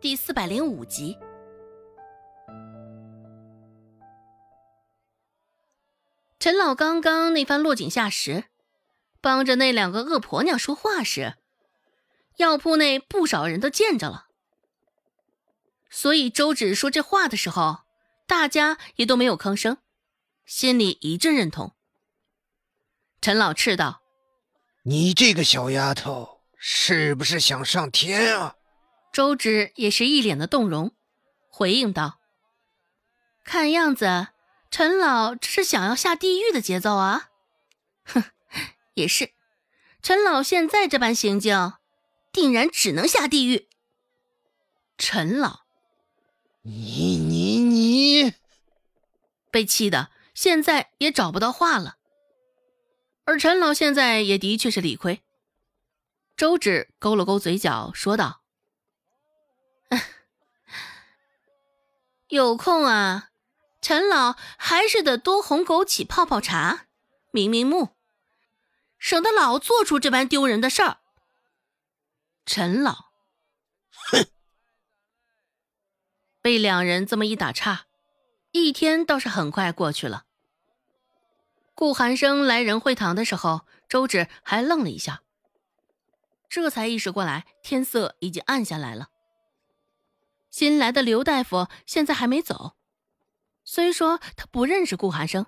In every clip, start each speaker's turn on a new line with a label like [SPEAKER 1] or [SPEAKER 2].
[SPEAKER 1] 第四百零五集。陈老刚刚那番落井下石，帮着那两个恶婆娘说话时，药铺内不少人都见着了。所以周芷说这话的时候，大家也都没有吭声，心里一阵认同。陈老斥道：“
[SPEAKER 2] 你这个小丫头，是不是想上天啊？”
[SPEAKER 1] 周芷也是一脸的动容，回应道：“看样子，陈老这是想要下地狱的节奏啊！哼，也是，陈老现在这般行径，定然只能下地狱。”陈老，
[SPEAKER 2] 你你你，
[SPEAKER 1] 被气的现在也找不到话了。而陈老现在也的确是理亏。周芷勾了勾嘴角，说道。有空啊，陈老还是得多哄枸杞泡泡茶，明明目，省得老做出这般丢人的事儿。陈老，
[SPEAKER 2] 哼，
[SPEAKER 1] 被两人这么一打岔，一天倒是很快过去了。顾寒生来仁惠堂的时候，周芷还愣了一下，这才意识过来，天色已经暗下来了。新来的刘大夫现在还没走，虽说他不认识顾寒生，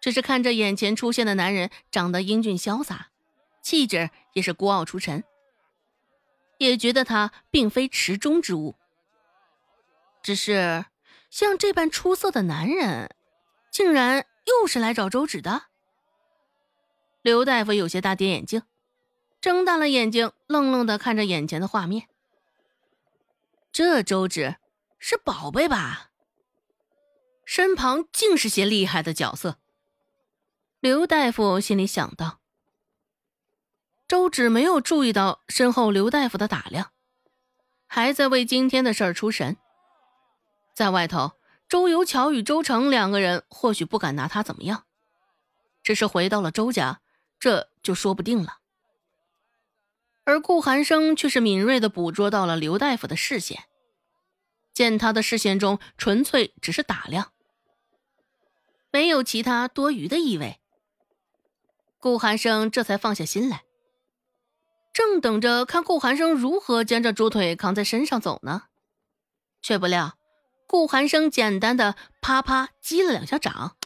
[SPEAKER 1] 只是看着眼前出现的男人长得英俊潇洒，气质也是孤傲出尘，也觉得他并非池中之物。只是像这般出色的男人，竟然又是来找周芷的。刘大夫有些大跌眼镜，睁大了眼睛，愣愣的看着眼前的画面。这周芷是宝贝吧？身旁竟是些厉害的角色。刘大夫心里想到。周芷没有注意到身后刘大夫的打量，还在为今天的事儿出神。在外头，周游桥与周成两个人或许不敢拿他怎么样，只是回到了周家，这就说不定了。而顾寒生却是敏锐的捕捉到了刘大夫的视线，见他的视线中纯粹只是打量，没有其他多余的意味。顾寒生这才放下心来，正等着看顾寒生如何将这猪腿扛在身上走呢，却不料顾寒生简单的啪啪击了两下掌，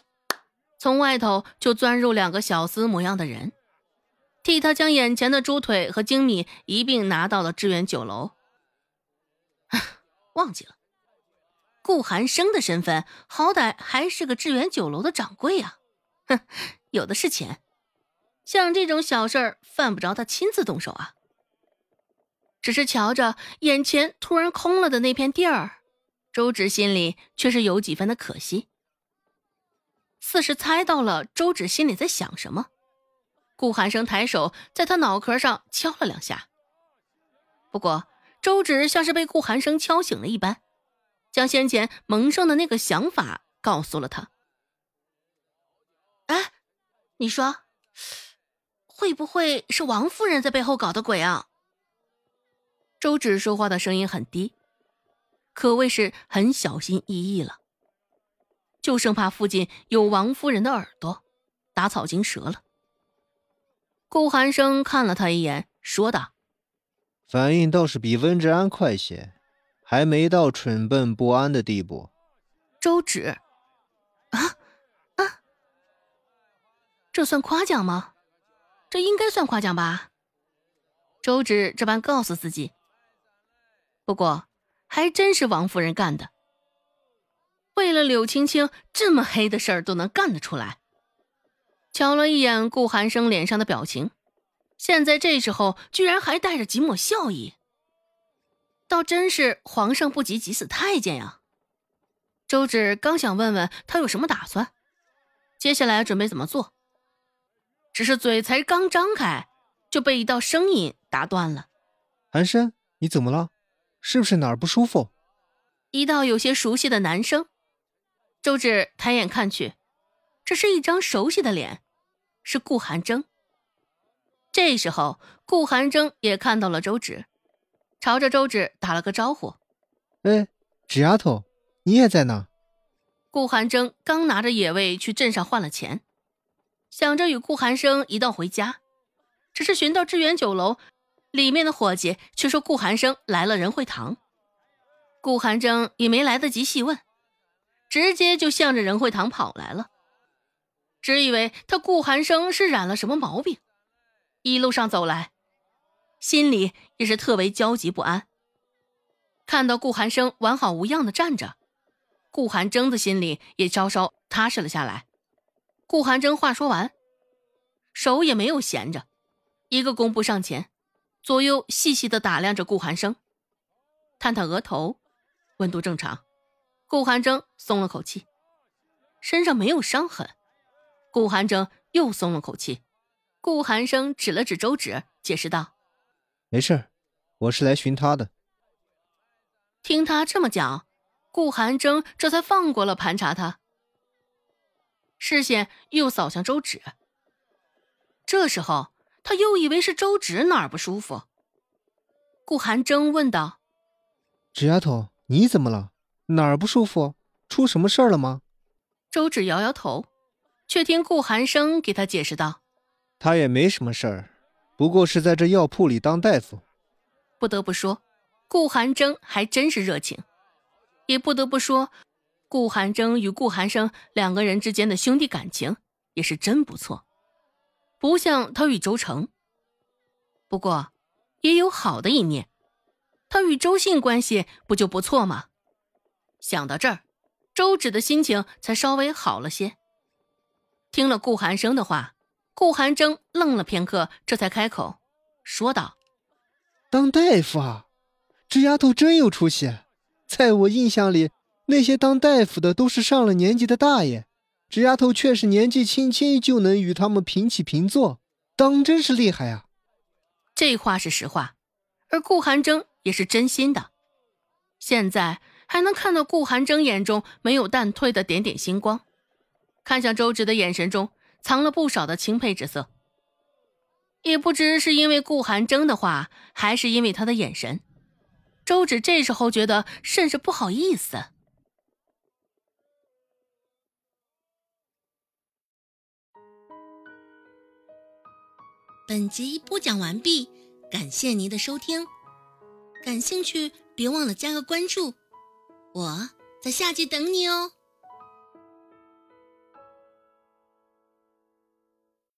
[SPEAKER 1] 从外头就钻入两个小厮模样的人。替他将眼前的猪腿和精米一并拿到了致远酒楼。忘记了，顾寒生的身份好歹还是个致远酒楼的掌柜啊！哼，有的是钱，像这种小事儿犯不着他亲自动手啊。只是瞧着眼前突然空了的那片地儿，周芷心里却是有几分的可惜，似是猜到了周芷心里在想什么。顾寒生抬手在他脑壳上敲了两下，不过周芷像是被顾寒生敲醒了一般，将先前萌生的那个想法告诉了他。哎，你说，会不会是王夫人在背后搞的鬼啊？周芷说话的声音很低，可谓是很小心翼翼了，就生怕附近有王夫人的耳朵，打草惊蛇了。顾寒生看了他一眼，说道：“
[SPEAKER 3] 反应倒是比温志安快些，还没到蠢笨不安的地步。”
[SPEAKER 1] 周芷，啊啊，这算夸奖吗？这应该算夸奖吧？周芷这般告诉自己。不过，还真是王夫人干的。为了柳青青，这么黑的事儿都能干得出来。瞧了一眼顾寒生脸上的表情，现在这时候居然还带着几抹笑意，倒真是皇上不急急死太监呀！周芷刚想问问他有什么打算，接下来准备怎么做，只是嘴才刚张开，就被一道声音打断了。
[SPEAKER 3] 寒生，你怎么了？是不是哪儿不舒服？
[SPEAKER 1] 一道有些熟悉的男声。周芷抬眼看去，这是一张熟悉的脸。是顾寒征。这时候，顾寒征也看到了周芷，朝着周芷打了个招呼，
[SPEAKER 3] 哎，芷丫头，你也在呢。
[SPEAKER 1] 顾寒征刚拿着野味去镇上换了钱，想着与顾寒生一道回家，只是寻到致远酒楼，里面的伙计却说顾寒生来了仁惠堂。顾寒征也没来得及细问，直接就向着仁惠堂跑来了。只以为他顾寒生是染了什么毛病，一路上走来，心里也是特为焦急不安。看到顾寒生完好无恙的站着。顾寒征的心里也稍稍踏实了下来。顾寒征话说完，手也没有闲着，一个弓步上前，左右细细的打量着顾寒生，探探额头，温度正常。顾寒征松了口气，身上没有伤痕。顾寒征又松了口气。顾寒生指了指周芷，解释道：“
[SPEAKER 3] 没事我是来寻他的。”
[SPEAKER 1] 听他这么讲。顾寒征这才放过了盘查他，视线又扫向周芷。这时候他又以为是周芷哪儿不舒服。顾寒征问道：“
[SPEAKER 3] 芷丫头，你怎么了？哪儿不舒服？出什么事儿了吗？”
[SPEAKER 1] 周芷摇摇头，却听顾寒生给他解释道：“
[SPEAKER 3] 他也没什么事儿，不过是在这药铺里当大夫。”
[SPEAKER 1] 不得不说，顾寒征还真是热情。也不得不说，顾寒征与顾寒生两个人之间的兄弟感情也是真不错，不像他与周成。不过，也有好的一面，他与周信关系不就不错吗？想到这儿，周芷的心情才稍微好了些。听了顾寒生的话，顾寒征愣了片刻，这才开口说道：“
[SPEAKER 3] 当大夫啊，这丫头真有出息。”在我印象里，那些当大夫的都是上了年纪的大爷，这丫头却是年纪轻轻就能与他们平起平坐，当真是厉害啊！
[SPEAKER 1] 这话是实话，而顾寒征也是真心的。现在还能看到顾寒征眼中没有淡退的点点星光，看向周芷的眼神中藏了不少的钦佩之色。也不知是因为顾寒征的话，还是因为他的眼神。周芷这时候觉得甚是不好意思。
[SPEAKER 4] 本集播讲完毕，感谢您的收听。感兴趣，别忘了加个关注，我在下集等你哦。